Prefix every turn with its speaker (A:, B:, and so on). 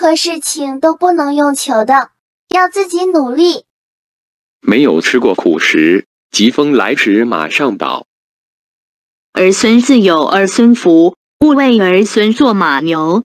A: 任何事情都不能用求的要自己努力。
B: 没有吃过苦食疾风来时马上倒
C: 儿孙自有儿孙福勿为儿孙做马牛。